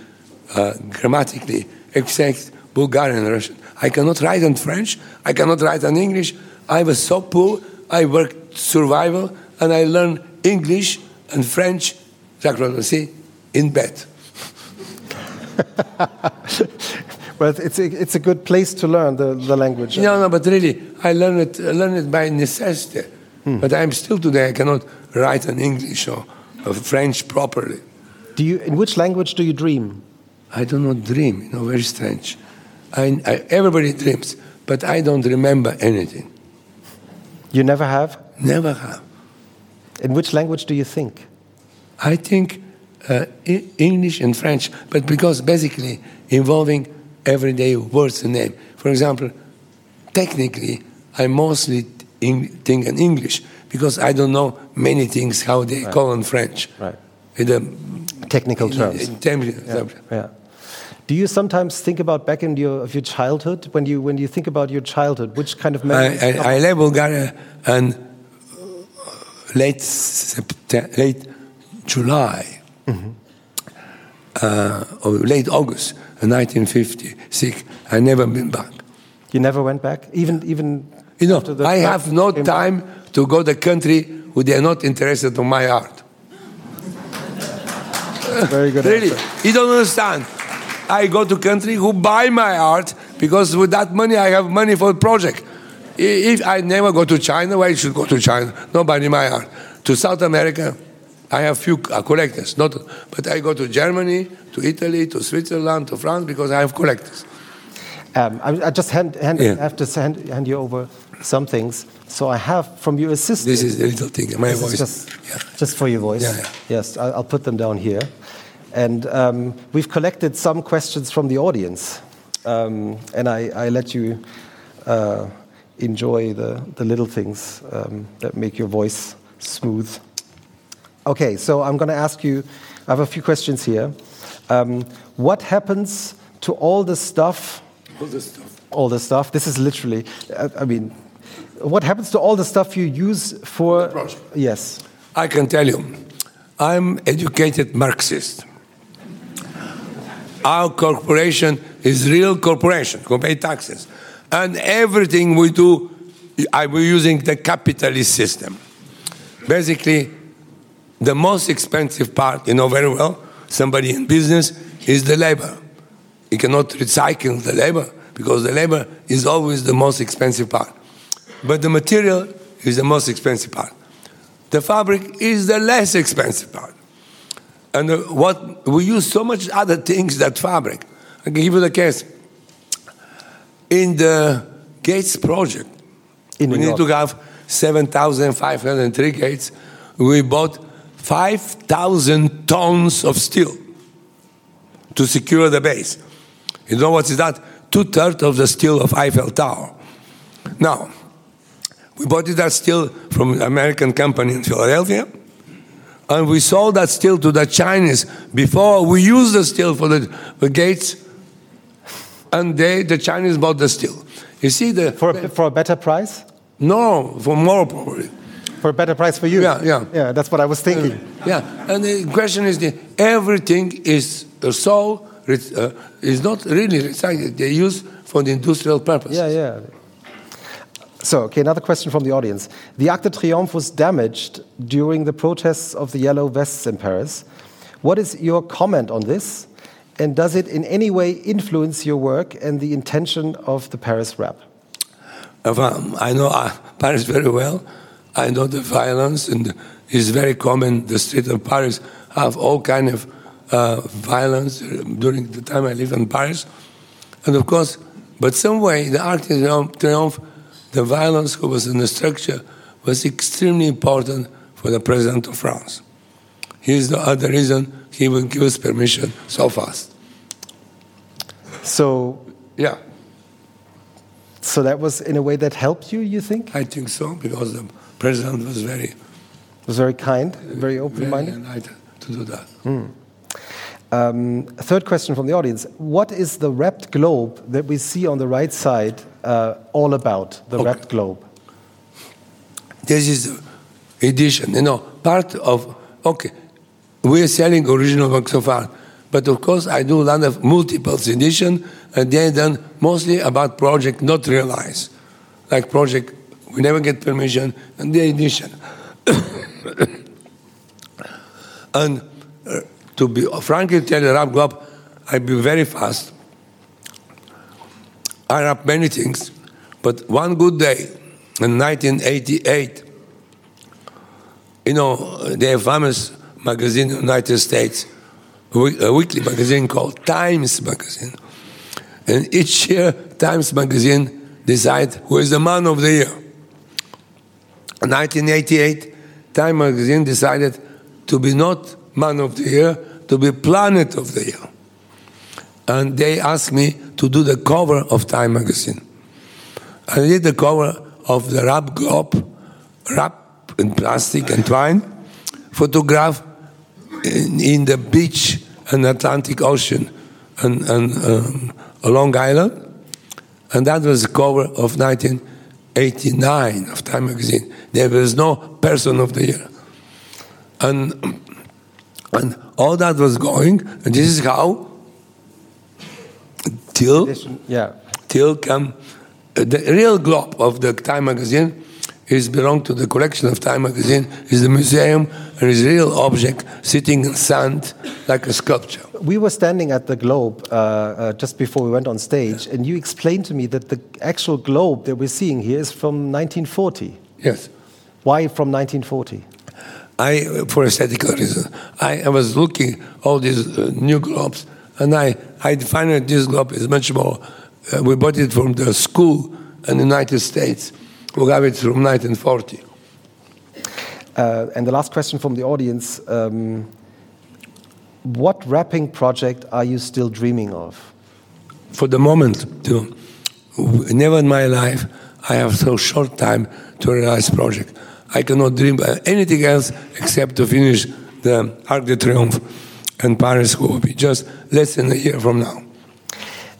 uh, grammatically except Bulgarian and Russian. I cannot write in French. I cannot write in English. I was so poor. I worked survival and I learned English and French, Jacques see, in bed. Well, it's a, it's a good place to learn the, the language. No, no, but really, I learned it, I learned it by necessity. Hmm. But I'm still today, I cannot write in English or, or French properly. Do you, in which language do you dream? I do not dream, you know, very strange. I, I, everybody dreams, but I don't remember anything. You never have? Never have. In which language do you think? I think uh, English and French, but because basically involving everyday words and name. For example, technically, I mostly think in English because I don't know many things how they call in French. Right. With the Technical terms. in terms- Yeah. Do you sometimes think about back in your of your childhood when you when you think about your childhood? Which kind of I, memories? come I, I left Bulgaria in late September, late July uh, or late August in 1956. I never been back. You never went back, even even. You know, the I have no came back? time to go to country who they are not interested in my art. Very good. Really, answer. you don't understand. I go to country who buy my art because with that money I have money for project. If I never go to China, why should go to China? Nobody my art. To South America, I have few uh, collectors. Not, but I go to Germany, to Italy, to Switzerland, to France because I have collectors. Um, I, I just hand, hand, Yeah. have to hand, hand you over some things. So I have from your assistant. This is the little thing. My voice. just, Yeah. just for your voice. Yeah. Yes, I'll put them down here. And um, we've collected some questions from the audience. Um, and I, I let you uh, enjoy the, the little things um, that make your voice smooth. Okay, so I'm going to ask you, I have a few questions here. Um, what happens to all the stuff? All the stuff. All the stuff. This is literally, uh, I mean, what happens to all the stuff you use for. project. Yes. I can tell you, I'm educated Marxist. Our corporation is real corporation, who pay taxes. And everything we do, I, we're using the capitalist system. Basically, the most expensive part, you know very well, somebody in business, is the labor. You cannot recycle the labor because the labor is always the most expensive part. But the material is the most expensive part. The fabric is the less expensive part. And uh, what we use so much other things that fabric. I can give you the case. In the Gates project, In we need to have 7,503 gates. We bought 5,000 tons of steel to secure the base. You know what is that? Two thirds of the steel of Eiffel Tower. Now, we bought that steel from an American company in Philadelphia, and we sold that steel to the Chinese before we used the steel for the, the gates, and they, the Chinese bought the steel. You see the For a, for a better price? no for more probably. For a better price for you? Yeah, yeah. Yeah, that's what I was thinking. Yeah, and the question is the, everything is uh, so uh, is not really recycled. They use for the industrial purpose. Yeah, yeah. So, okay, another question from the audience. The Arc de Triomphe was damaged during the protests of the Yellow Vests in Paris. What is your comment on this? And does it in any way influence your work and the intention of the Paris wrap? I know uh, Paris very well. I know the violence, and it's very common. The street of Paris have all kind of uh, violence during the time I lived in Paris, and of course, but some way the Arc de Triomphe, the violence who was in the structure was extremely important for the president of France. Here's the other reason he will give us permission so fast. So, Yeah, so that was in a way that helped you, you think? I think so because the president was very, was very kind, very very open-minded. united to do that. Um, third question from the audience: What is the wrapped globe that we see on the right side uh, all about? The Okay. wrapped globe. This is edition, you know, part of, okay, we're selling original works of art, but of course I do a lot of multiples edition, and they're done mostly about project not realized, like project we never get permission, and the edition. and uh, to be frankly tell you, Rap Globe, I be very fast. I wrap many things, but one good day in 1988, you know, the famous magazine in the United States, a weekly magazine called Times Magazine. And each year, Times Magazine decide who is the man of the year. In 1988, Time Magazine decided to be not man of the year, to be planet of the year. And they asked me to do the cover of Time Magazine. I did the cover of the wrap globe, wrap in plastic and twine, photograph in, in the beach and Atlantic Ocean and, and um, Long Island. And that was the cover of 1989 of Time Magazine. There was no person of the year. And, and all that was going, and this is how, till Yeah. till come uh, the real globe of the Time magazine is belong to the collection of Time magazine is the museum and is a real object sitting in sand like a sculpture. We were standing at the Globe uh, uh, just before we went on stage, and you explained to me that the actual globe that we're seeing here is from 1940. Yes. Why from 1940? I, for aesthetical reason, I, I was looking all these uh, new globes, and I, I find that this globe is much more. Uh, we bought it from the school in the United States. It from 1940. Uh, and the last question from the audience um, What wrapping project are you still dreaming of? for the moment, to, never in my life I have so short time to realize project. I cannot dream anything else except to finish the Arc de Triomphe and Paris, will be just less than a year from now.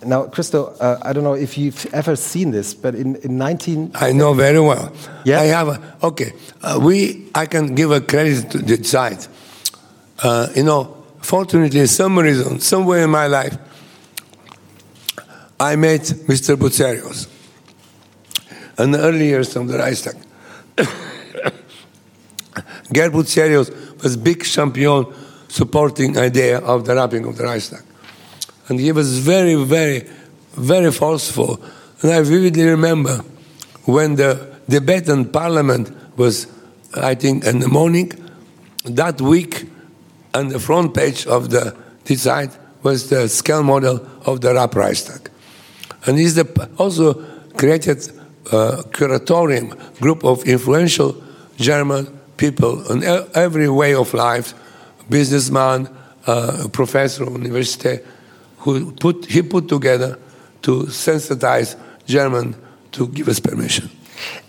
Now, Christo, uh, I don't know if you've ever seen this, but in, in 19... I know very well. Yeah? I have, a, okay, uh, we, I can give a credit to the site. Uh, you know, fortunately, some reason, somewhere in my life, I met Mr. Bucerius in the early years of the Reichstag. Gerd Bucerius was big champion supporting idea of the wrapping of the Reichstag. And he was very, very, very forceful. And I vividly remember when the debate in parliament was, I think, in the morning, that week, on the front page of Die Zeit was the scale model of the Rapp Reichstag. And he's the, also created a curatorium group of influential German people in every way of life, businessman, uh, professor of university, who put, he put together to sensitize German to give us permission.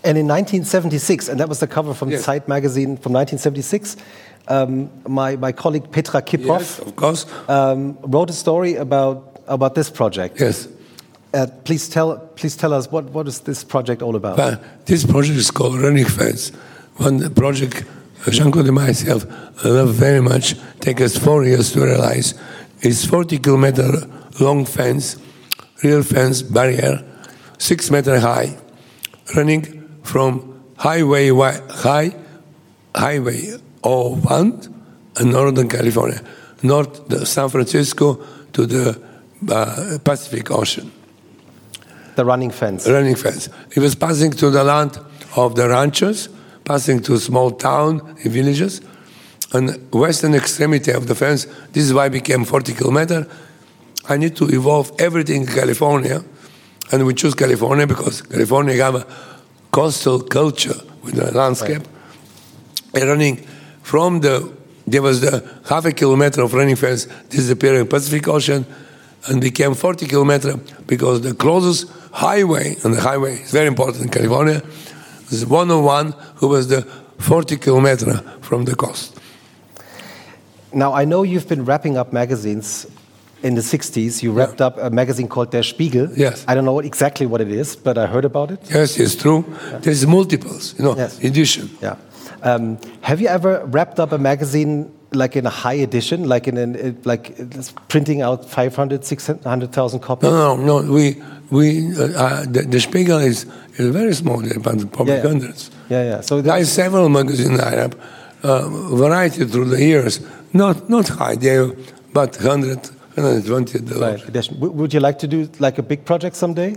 And in 1976, and that was the cover from Yes. Zeit magazine from 1976, um, my, my colleague Petra Kipphoff Yes, of course. um, wrote a story about, about this project. Yes. Uh, please, tell, please tell us, what, what is this project all about? But this project is called Running Fence. One project uh, Jeanne-Claude and myself love very much, take us four years to realize. It's 40 kilometer long fence, real fence barrier, six meter high, running from highway high, highway 01 in Northern California, north the San Francisco to the uh, Pacific Ocean the running fence. running fence. He was passing to the land of the ranchers, passing to small town and villages. And western extremity of the fence, this is why it became 40 kilometer. I need to evolve everything in California. And we choose California because California have a coastal culture with the landscape. And running from the, there was the half a kilometer of running fence disappearing Pacific Ocean and became 40 kilometer because the closest highway, and the highway is very important in California, is 101, who was the 40 kilometer from the coast. Now, I know you've been wrapping up magazines in the 60s. You wrapped up a magazine called Der Spiegel. Yes. I don't know exactly what it is, but I heard about it. Yes, it's true. There's multiples, you know, Yes. edition. Yeah. Um, have you ever wrapped up a magazine like in a high edition, like in an, like printing out 500, 600,000 copies? No, no, no. We, we, uh, uh, the, the Spiegel is, is very small, but probably Yeah, yeah. hundreds. Yeah, yeah. So I several magazines I have, uh, variety through the years. Not, not high, they about 100, 120 dollars. right, would you like to do like a big project someday?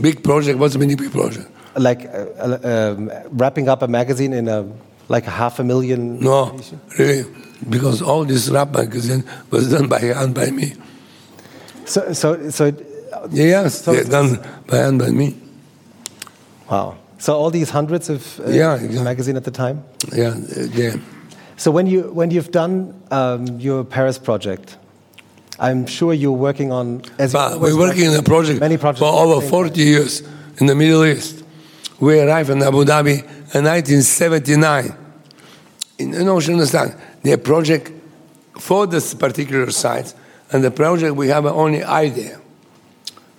Big project, what's a mini big project? Like uh, uh, um, wrapping up a magazine in a like a half a million? No, really, because all this wrap magazine was done by hand by me. So, so, so, Yes, So- done by hand by me. wow. So all these hundreds of uh, Yeah, exactly. magazine at the time. Yeah, yeah. So when you when you've done um, your Paris project, I'm sure you're working on. As But we're working work- in a project many projects for over same 40 years in the Middle East. We arrived in Abu Dhabi in 1979. In, you know, you understand, the project for this particular site and the project we have only idea.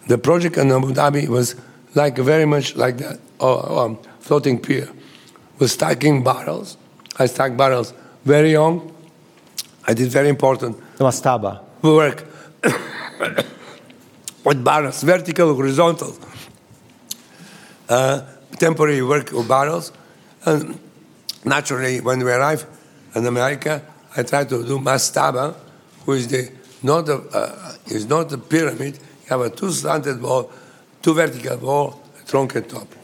The project in Abu Dhabi was like very much like that, uh, um, floating pier. We're stacking barrels. I stack barrels very young. I did very important Mastaba. we work with barrels, vertical, horizontal, uh, temporary work with barrels. And naturally, when we arrive in America, I try to do mastaba, who is the not a uh, is not a pyramid. You have a two slanted wall, two vertical wall, a trunk and top.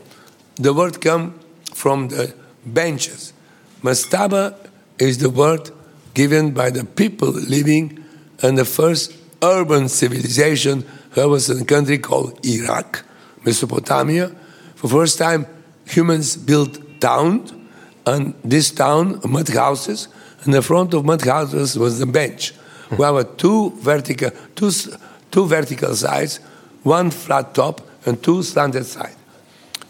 The word come from the benches. Mastaba is the word given by the people living in the first urban civilization that was in a country called Iraq, Mesopotamia. For the first time, humans built towns, and this town, mud houses, and the front of mud houses was the bench. We have two vertical, two, two vertical sides, one flat top, and two slanted sides.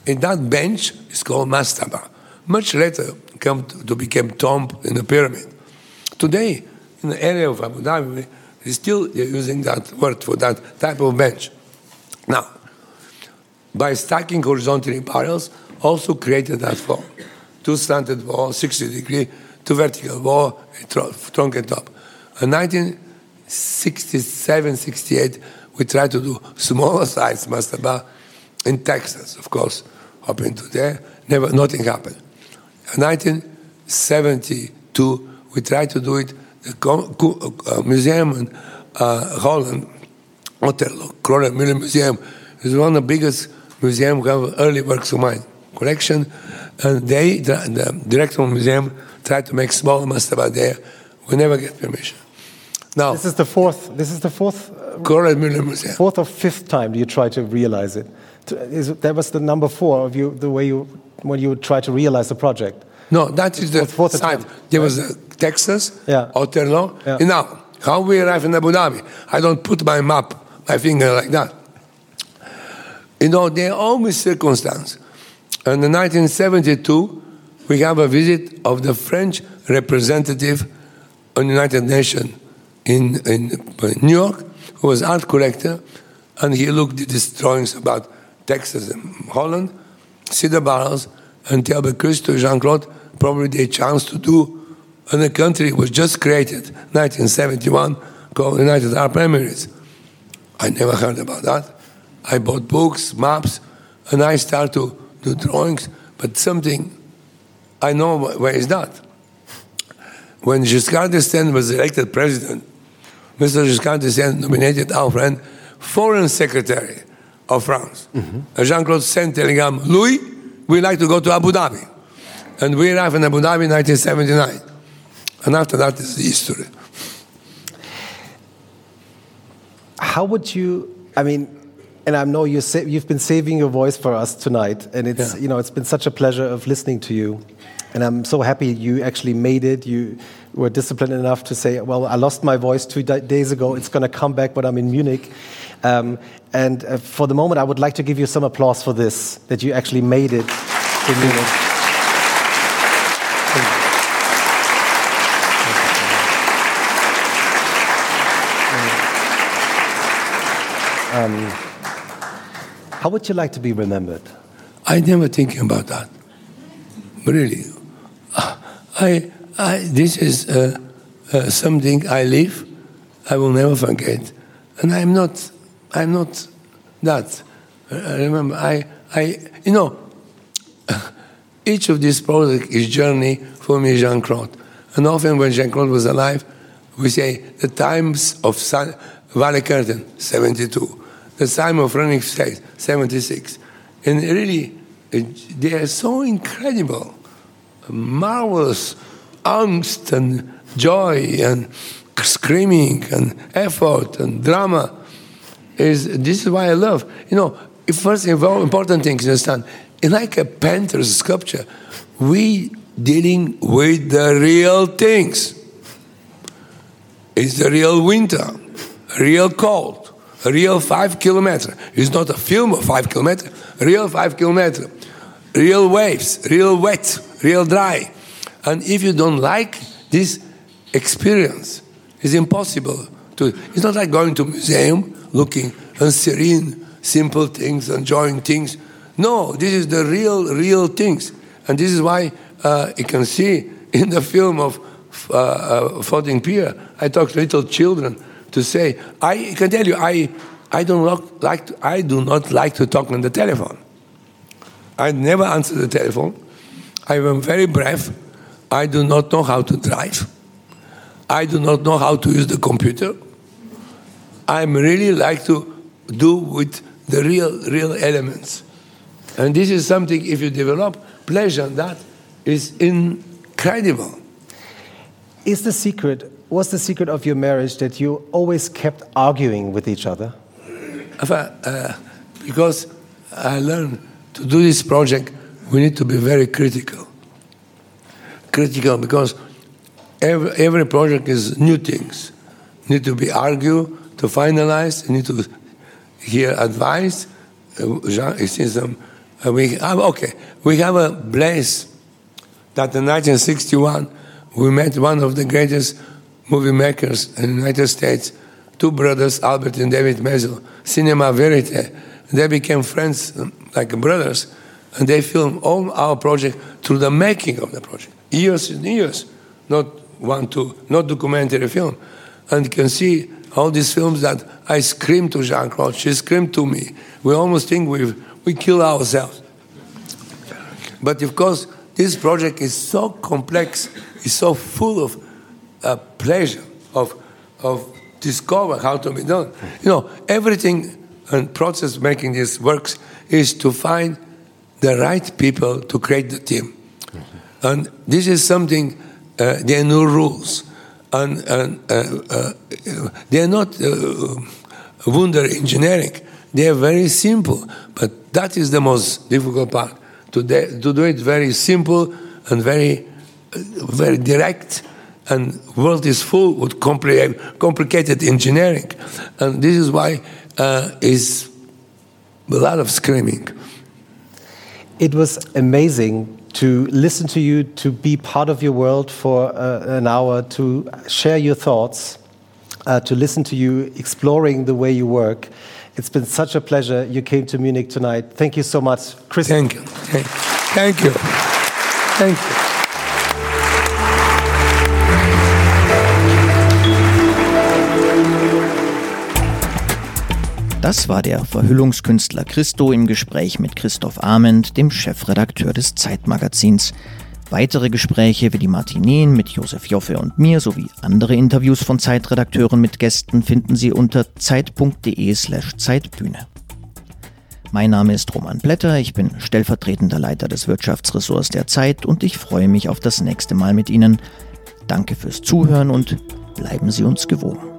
And that bench is called mastaba. Much later, come to, to become tomb in the pyramid. Today, in the area of Abu Dhabi, they still using that word for that type of bench. Now, by stacking horizontally barrels, also created that form. Two slanted wall, 60 degree, two vertical wall, trunk and top. In 1967, 68, we tried to do smaller size mastaba in Texas, of course, hoping to there. Never, nothing happened. In 1972, we tried to do it. The uh, museum in uh, Holland, Otterlo, Kröller-Müller Museum, is one of the biggest museums who have early works of mine collection. And they, the, the director of the museum, tried to make small mastaba there. We never get permission. Now, this is the fourth. This is the fourth. Uh, Museum. Fourth or fifth time do you try to realize it. Is, that was the number four of you, the way you when you try to realize the project. No, that is the fourth site. There was uh, Texas, yeah. Otterlo. Yeah. And now, how we arrive in Abu Dhabi? I don't put my map, my finger like that. You know, there are always circumstances. In 1972, we have a visit of the French representative on the United Nations in, in New York, who was art collector, and he looked at these drawings about Texas and Holland, the barrels, and tell Christo Jeanne-Claude probably the chance to do in a country was just created 1971 called United Arab Emirates. I never heard about that. I bought books, maps, and I start to do drawings, but something I know where is that. When Giscard d'Estaing was elected president, Mr. Giscard d'Estaing nominated our friend foreign secretary of France. Mm-hmm. Jeanne-Claude sent telegram, Louis, we like to go to Abu Dhabi. And we arrived in Abu Dhabi in 1979. And after that is the history. How would you, I mean, and I know you you've been saving your voice for us tonight, and it's yeah. you know it's been such a pleasure of listening to you, and I'm so happy you actually made it. You were disciplined enough to say, "Well, I lost my voice two days ago. It's going to come back, but I'm in Munich." Um, and uh, for the moment, I would like to give you some applause for this that you actually made it to Munich. Um, how would you like to be remembered? I never think about that. Really, I, I, this is uh, uh, something I live. I will never forget, and I'm not. I'm not that. I remember, I, I, you know, each of these projects is journey for me, Jeanne Claude. And often when Jeanne Claude was alive, we say the times of Sun, Valley Curtain, 72 the time of running state, 76. And really, they are so incredible, marvelous angst and joy and screaming and effort and drama. Is this is why I love. You know, first important thing to understand, in like a painter's sculpture, we dealing with the real things. It's the real winter, real cold, real five kilometer. It's not a film of five kilometer, real five kilometer. Real waves, real wet, real dry. And if you don't like this experience, it's impossible to. It's not like going to museum looking and serene, simple things, enjoying things. No, this is the real, real things. And this is why uh, you can see in the film of uh, uh, Pier, I talk to little children to say, I can tell you, I, I, don't like to, I do not like to talk on the telephone. I never answer the telephone. I am very brave. I do not know how to drive. I do not know how to use the computer. I am really like to do with the real, real elements. And this is something, if you develop pleasure, that is incredible. Is the secret was the secret of your marriage that you always kept arguing with each other? Uh, because I learned to do this project, we need to be very critical. Critical because every, every project is new things. Need to be argued, to finalize, you need to hear advice. Uh, Jean, some Uh, we have, okay, we have a place that in 1961 we met one of the greatest movie makers in the United States, two brothers, Albert and David Maysles, Cinema Verite. They became friends um, like brothers, and they filmed all our project through the making of the project, years and years, not one, two, not documentary film. And you can see all these films that I screamed to Jeanne Claude, she screamed to me. We almost think we we kill ourselves. But of course, this project is so complex, is so full of uh, pleasure, of, of discover how to be done. You know, everything and process making this works is to find the right people to create the team. And this is something, uh, there are no rules. And, and uh, uh, they are not uh, wonder engineering. They are very simple, but that is the most difficult part. To, de- to do it very simple and very, uh, very direct and world is full with compli- complicated engineering, and this is why uh, is a lot of screaming. It was amazing to listen to you, to be part of your world for uh, an hour, to share your thoughts, uh, to listen to you exploring the way you work. It's been such a pleasure you came to Munich tonight. Thank you so much, Chris. Thank you. Thank you. Thank you. Das war der Verhüllungskünstler Christo im Gespräch mit Christoph Arment, dem Chefredakteur des Zeitmagazins. Weitere Gespräche wie die Martineen mit Josef Joffe und mir sowie andere Interviews von Zeitredakteuren mit Gästen finden Sie unter zeit.de/slash Zeitbühne. Mein Name ist Roman Blätter, ich bin stellvertretender Leiter des Wirtschaftsressorts der Zeit und ich freue mich auf das nächste Mal mit Ihnen. Danke fürs Zuhören und bleiben Sie uns gewogen.